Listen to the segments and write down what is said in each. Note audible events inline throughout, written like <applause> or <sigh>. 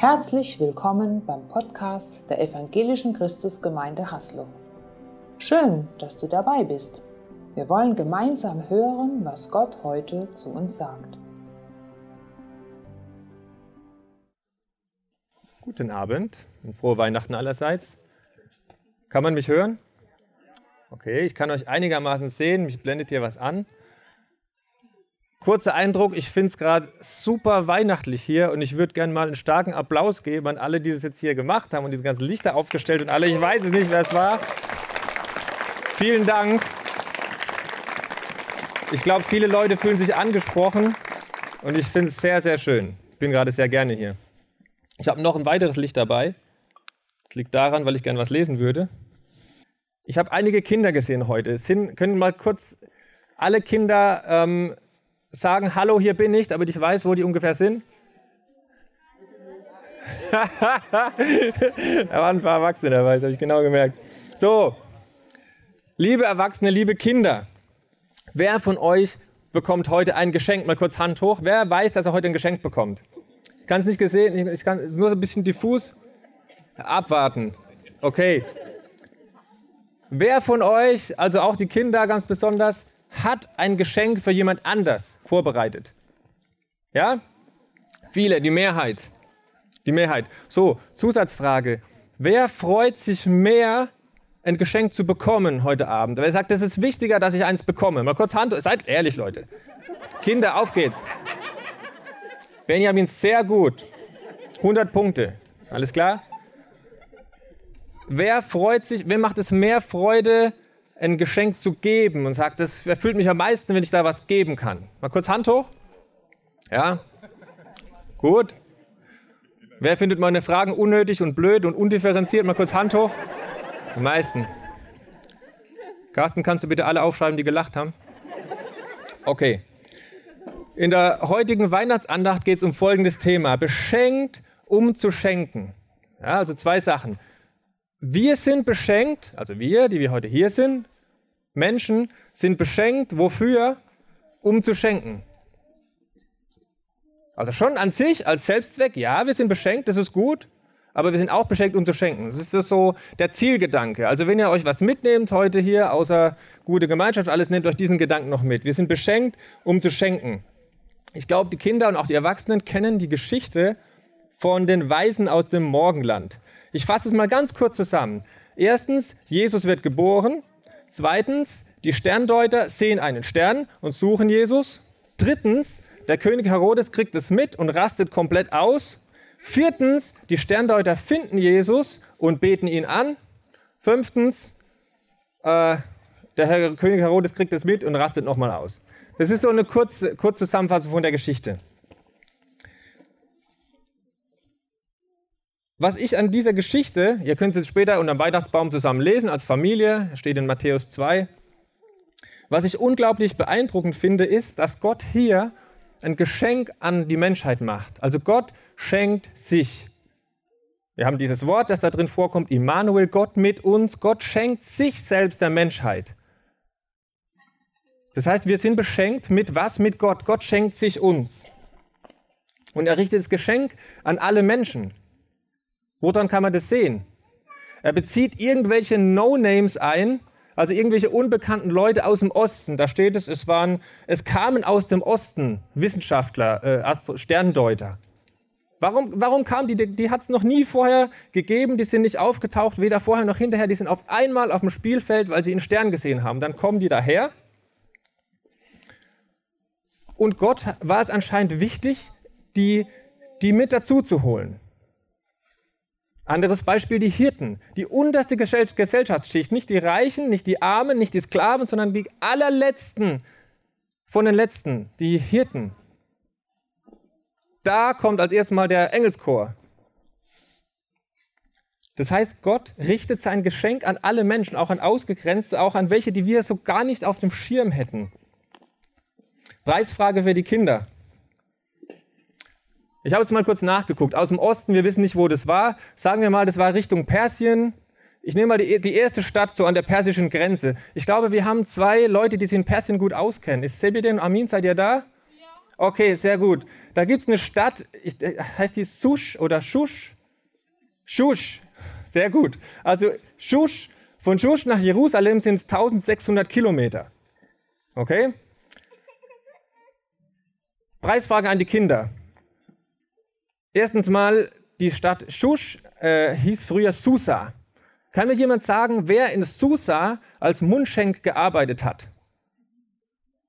Herzlich willkommen beim Podcast der Evangelischen Christusgemeinde Haslo. Schön, dass du dabei bist. Wir wollen gemeinsam hören, was Gott heute zu uns sagt. Guten Abend und frohe Weihnachten allerseits. Kann man mich hören? Okay, ich kann euch einigermaßen sehen. Mich blendet hier was an. Kurzer Eindruck, ich finde es gerade super weihnachtlich hier und ich würde gerne mal einen starken Applaus geben an alle, die das jetzt hier gemacht haben und diese ganzen Lichter aufgestellt und alle. Ich weiß es nicht, wer es war. Vielen Dank. Ich glaube, viele Leute fühlen sich angesprochen und ich finde es sehr, sehr schön. Ich bin gerade sehr gerne hier. Ich habe noch ein weiteres Licht dabei. Das liegt daran, weil ich gerne was lesen würde. Ich habe einige Kinder gesehen heute. Sind, können mal kurz alle Kinder ähm, sagen, hallo, hier bin ich, damit ich weiß, wo die ungefähr sind? <laughs> da waren ein paar Erwachsene dabei, das habe ich genau gemerkt. So, liebe Erwachsene, liebe Kinder, wer von euch bekommt heute ein Geschenk? Mal kurz Hand hoch. Wer weiß, dass er heute ein Geschenk bekommt? Ich kann es nicht gesehen, ich kann nur ein bisschen diffus. Abwarten. Okay. Wer von euch, also auch die Kinder ganz besonders, hat ein Geschenk für jemand anders vorbereitet. Ja? Viele, die Mehrheit. Die Mehrheit. So, Zusatzfrage. Wer freut sich mehr, ein Geschenk zu bekommen heute Abend? Wer sagt, es ist wichtiger, dass ich eins bekomme? Mal kurz Hand. Seid ehrlich, Leute. Kinder, auf geht's. Benjamin, sehr gut. 100 Punkte. Alles klar? Wer freut sich, wer macht es mehr Freude, ein Geschenk zu geben und sagt, das erfüllt mich am meisten, wenn ich da was geben kann. Mal kurz Hand hoch. Ja? Gut. Wer findet meine Fragen unnötig und blöd und undifferenziert? Mal kurz Hand hoch. Die meisten. Carsten, kannst du bitte alle aufschreiben, die gelacht haben? Okay. In der heutigen Weihnachtsandacht geht es um folgendes Thema. Beschenkt, um zu schenken. Ja, also zwei Sachen. Wir sind beschenkt, also wir, die wir heute hier sind, Menschen sind beschenkt, wofür? Um zu schenken. Also schon an sich als Selbstzweck, ja, wir sind beschenkt, das ist gut, aber wir sind auch beschenkt, um zu schenken. Das ist so der Zielgedanke. Also wenn ihr euch was mitnehmt heute hier, außer gute Gemeinschaft, alles nehmt euch diesen Gedanken noch mit. Wir sind beschenkt, um zu schenken. Ich glaube, die Kinder und auch die Erwachsenen kennen die Geschichte von den Weisen aus dem Morgenland. Ich fasse es mal ganz kurz zusammen. Erstens, Jesus wird geboren. Zweitens, die Sterndeuter sehen einen Stern und suchen Jesus. Drittens, der König Herodes kriegt es mit und rastet komplett aus. Viertens, die Sterndeuter finden Jesus und beten ihn an. Fünftens, äh, der Herr König Herodes kriegt es mit und rastet nochmal aus. Das ist so eine kurze, kurze Zusammenfassung von der Geschichte. Was ich an dieser Geschichte, ihr könnt es jetzt später unter dem Weihnachtsbaum zusammen lesen als Familie, steht in Matthäus 2. Was ich unglaublich beeindruckend finde, ist, dass Gott hier ein Geschenk an die Menschheit macht. Also Gott schenkt sich. Wir haben dieses Wort, das da drin vorkommt, Immanuel, Gott mit uns. Gott schenkt sich selbst der Menschheit. Das heißt, wir sind beschenkt mit was? Mit Gott. Gott schenkt sich uns. Und er richtet das Geschenk an alle Menschen. Woran kann man das sehen? Er bezieht irgendwelche No-Names ein, also irgendwelche unbekannten Leute aus dem Osten. Da steht es, es, waren, es kamen aus dem Osten Wissenschaftler, äh, Sterndeuter. Warum, warum kamen die? Die, die hat es noch nie vorher gegeben, die sind nicht aufgetaucht, weder vorher noch hinterher. Die sind auf einmal auf dem Spielfeld, weil sie einen Stern gesehen haben. Dann kommen die daher. Und Gott war es anscheinend wichtig, die, die mit dazu zu holen. Anderes Beispiel die Hirten, die unterste Gesellschaftsschicht, nicht die Reichen, nicht die Armen, nicht die Sklaven, sondern die allerletzten von den Letzten, die Hirten. Da kommt als erstes Mal der Engelschor. Das heißt, Gott richtet sein Geschenk an alle Menschen, auch an Ausgegrenzte, auch an welche, die wir so gar nicht auf dem Schirm hätten. Preisfrage für die Kinder. Ich habe jetzt mal kurz nachgeguckt. Aus dem Osten, wir wissen nicht, wo das war. Sagen wir mal, das war Richtung Persien. Ich nehme mal die, die erste Stadt so an der persischen Grenze. Ich glaube, wir haben zwei Leute, die sich in Persien gut auskennen. Ist Sebedin und Amin, seid ihr da? Ja. Okay, sehr gut. Da gibt es eine Stadt, ich, äh, heißt die Sush oder Shush? Shush. Sehr gut. Also Shush, von Shush nach Jerusalem sind es 1600 Kilometer. Okay? <laughs> Preisfrage an die Kinder. Erstens mal, die Stadt Shush äh, hieß früher Susa. Kann mir jemand sagen, wer in Susa als Mundschenk gearbeitet hat?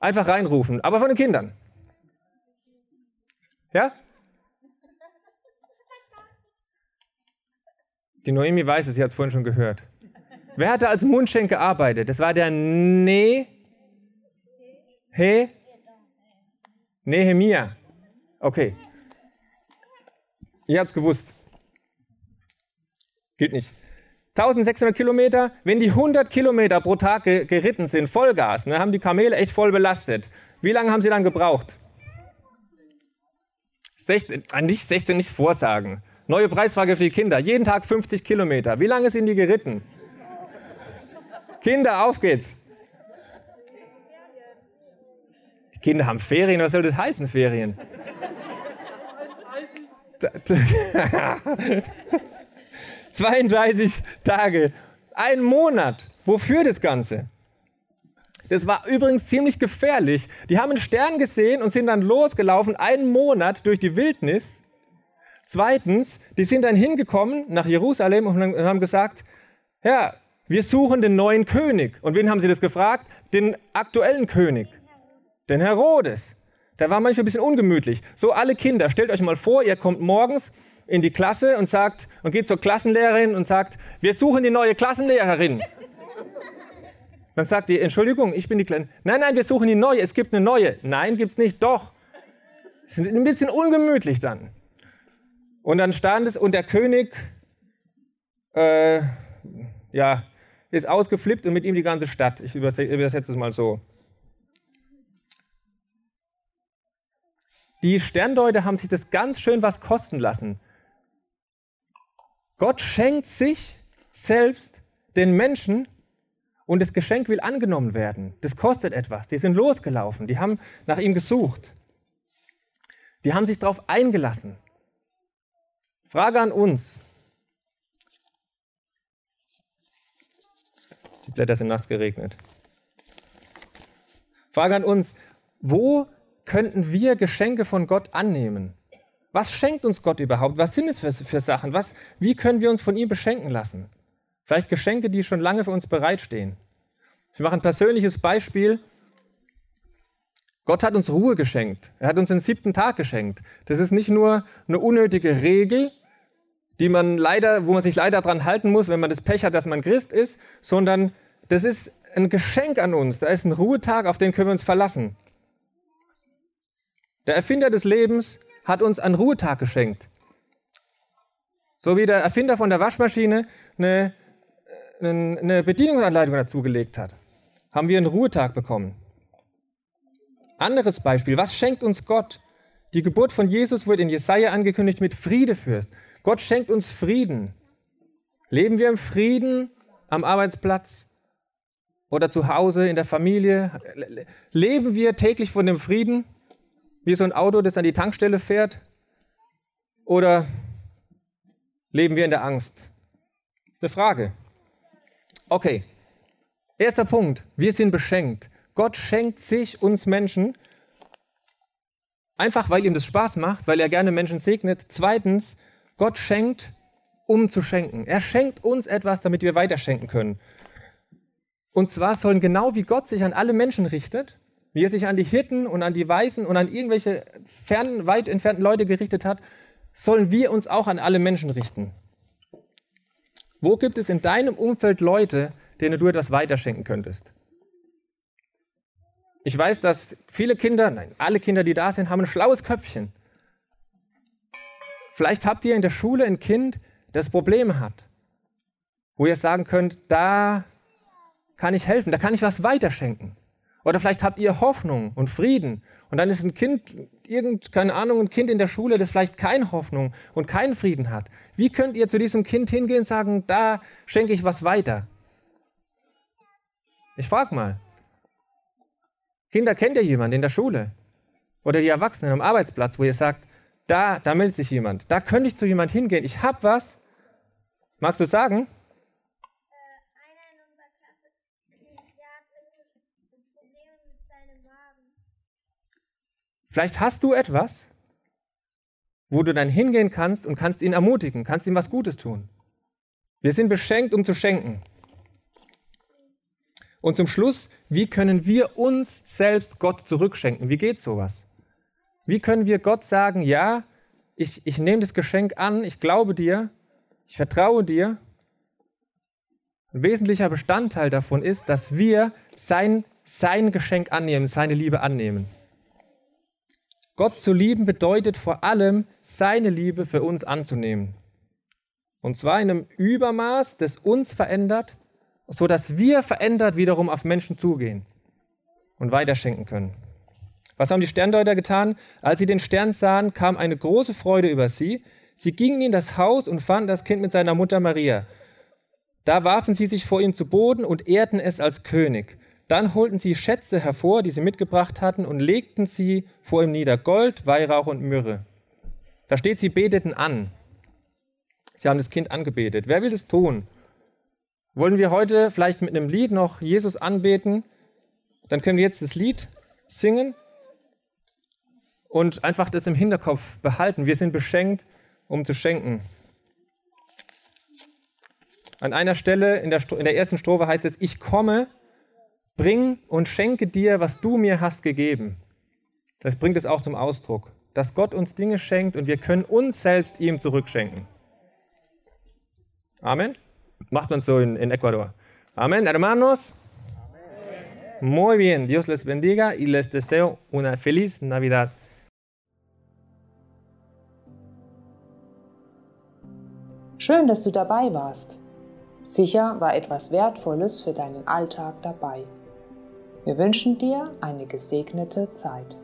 Einfach reinrufen, aber von den Kindern. Ja? Die Noemi weiß es, sie hat es vorhin schon gehört. Wer hatte als Mundschenk gearbeitet? Das war der Ne. He. Nehemia. Okay. Ihr habt es gewusst. Geht nicht. 1600 Kilometer, wenn die 100 Kilometer pro Tag geritten sind, Vollgas, ne, haben die Kamele echt voll belastet. Wie lange haben sie dann gebraucht? 16, ah, nicht 16, nicht vorsagen. Neue Preisfrage für die Kinder. Jeden Tag 50 Kilometer. Wie lange sind die geritten? Kinder, auf geht's. Die Kinder haben Ferien, was soll das heißen, Ferien? 32 Tage, ein Monat. Wofür das Ganze? Das war übrigens ziemlich gefährlich. Die haben einen Stern gesehen und sind dann losgelaufen, einen Monat durch die Wildnis. Zweitens, die sind dann hingekommen nach Jerusalem und haben gesagt, ja, wir suchen den neuen König. Und wen haben sie das gefragt? Den aktuellen König, den Herodes. Der war manchmal ein bisschen ungemütlich. So, alle Kinder, stellt euch mal vor, ihr kommt morgens in die Klasse und sagt und geht zur Klassenlehrerin und sagt, wir suchen die neue Klassenlehrerin. Dann sagt die, Entschuldigung, ich bin die Kleine. Nein, nein, wir suchen die neue. Es gibt eine neue. Nein, gibt es nicht. Doch. Es ist ein bisschen ungemütlich dann. Und dann stand es, und der König, äh, ja, ist ausgeflippt und mit ihm die ganze Stadt. Ich übersetze es mal so. Die Sterndeuter haben sich das ganz schön was kosten lassen. Gott schenkt sich selbst den Menschen und das Geschenk will angenommen werden. Das kostet etwas. Die sind losgelaufen, die haben nach ihm gesucht. Die haben sich darauf eingelassen. Frage an uns. Die Blätter sind nass geregnet. Frage an uns, wo könnten wir Geschenke von Gott annehmen? Was schenkt uns Gott überhaupt? Was sind es für, für Sachen? Was, wie können wir uns von ihm beschenken lassen? Vielleicht Geschenke, die schon lange für uns bereitstehen. Ich mache ein persönliches Beispiel. Gott hat uns Ruhe geschenkt. Er hat uns den siebten Tag geschenkt. Das ist nicht nur eine unnötige Regel, die man leider, wo man sich leider daran halten muss, wenn man das Pech hat, dass man Christ ist, sondern das ist ein Geschenk an uns. Da ist ein Ruhetag, auf den können wir uns verlassen. Der Erfinder des Lebens hat uns einen Ruhetag geschenkt. So wie der Erfinder von der Waschmaschine eine, eine Bedienungsanleitung dazugelegt hat, haben wir einen Ruhetag bekommen. Anderes Beispiel, was schenkt uns Gott? Die Geburt von Jesus wird in Jesaja angekündigt mit Friede fürst. Gott schenkt uns Frieden. Leben wir im Frieden am Arbeitsplatz oder zu Hause in der Familie? Leben wir täglich von dem Frieden? Wie so ein Auto, das an die Tankstelle fährt? Oder leben wir in der Angst? Das ist eine Frage. Okay, erster Punkt. Wir sind beschenkt. Gott schenkt sich uns Menschen, einfach weil ihm das Spaß macht, weil er gerne Menschen segnet. Zweitens, Gott schenkt, um zu schenken. Er schenkt uns etwas, damit wir weiterschenken können. Und zwar sollen genau wie Gott sich an alle Menschen richtet, wie er sich an die Hirten und an die Weißen und an irgendwelche fern, weit entfernten Leute gerichtet hat, sollen wir uns auch an alle Menschen richten. Wo gibt es in deinem Umfeld Leute, denen du etwas weiterschenken könntest? Ich weiß, dass viele Kinder, nein, alle Kinder, die da sind, haben ein schlaues Köpfchen. Vielleicht habt ihr in der Schule ein Kind, das Probleme hat, wo ihr sagen könnt, da kann ich helfen, da kann ich was weiterschenken. Oder vielleicht habt ihr Hoffnung und Frieden. Und dann ist ein Kind, irgend, keine Ahnung, ein Kind in der Schule, das vielleicht keine Hoffnung und keinen Frieden hat. Wie könnt ihr zu diesem Kind hingehen und sagen, da schenke ich was weiter? Ich frage mal. Kinder, kennt ihr jemanden in der Schule? Oder die Erwachsenen am Arbeitsplatz, wo ihr sagt, da, da meldet sich jemand, da könnte ich zu jemand hingehen, ich habe was. Magst du sagen? Vielleicht hast du etwas, wo du dann hingehen kannst und kannst ihn ermutigen, kannst ihm was Gutes tun. Wir sind beschenkt, um zu schenken. Und zum Schluss, wie können wir uns selbst Gott zurückschenken? Wie geht sowas? Wie können wir Gott sagen, ja, ich, ich nehme das Geschenk an, ich glaube dir, ich vertraue dir. Ein wesentlicher Bestandteil davon ist, dass wir sein, sein Geschenk annehmen, seine Liebe annehmen. Gott zu lieben bedeutet vor allem, seine Liebe für uns anzunehmen. Und zwar in einem Übermaß, das uns verändert, sodass wir verändert wiederum auf Menschen zugehen und weiterschenken können. Was haben die Sterndeuter getan? Als sie den Stern sahen, kam eine große Freude über sie. Sie gingen in das Haus und fanden das Kind mit seiner Mutter Maria. Da warfen sie sich vor ihm zu Boden und ehrten es als König. Dann holten sie Schätze hervor, die sie mitgebracht hatten, und legten sie vor ihm nieder, Gold, Weihrauch und Myrrhe. Da steht, sie beteten an. Sie haben das Kind angebetet. Wer will das tun? Wollen wir heute vielleicht mit einem Lied noch Jesus anbeten? Dann können wir jetzt das Lied singen und einfach das im Hinterkopf behalten. Wir sind beschenkt, um zu schenken. An einer Stelle in der, in der ersten Strophe heißt es, ich komme, Bring und schenke dir, was du mir hast gegeben. Das bringt es auch zum Ausdruck, dass Gott uns Dinge schenkt und wir können uns selbst ihm zurückschenken. Amen. Macht man so in, in Ecuador. Amen, hermanos. Muy bien, Dios les bendiga y les deseo una feliz Navidad. Schön, dass du dabei warst. Sicher war etwas Wertvolles für deinen Alltag dabei. Wir wünschen dir eine gesegnete Zeit.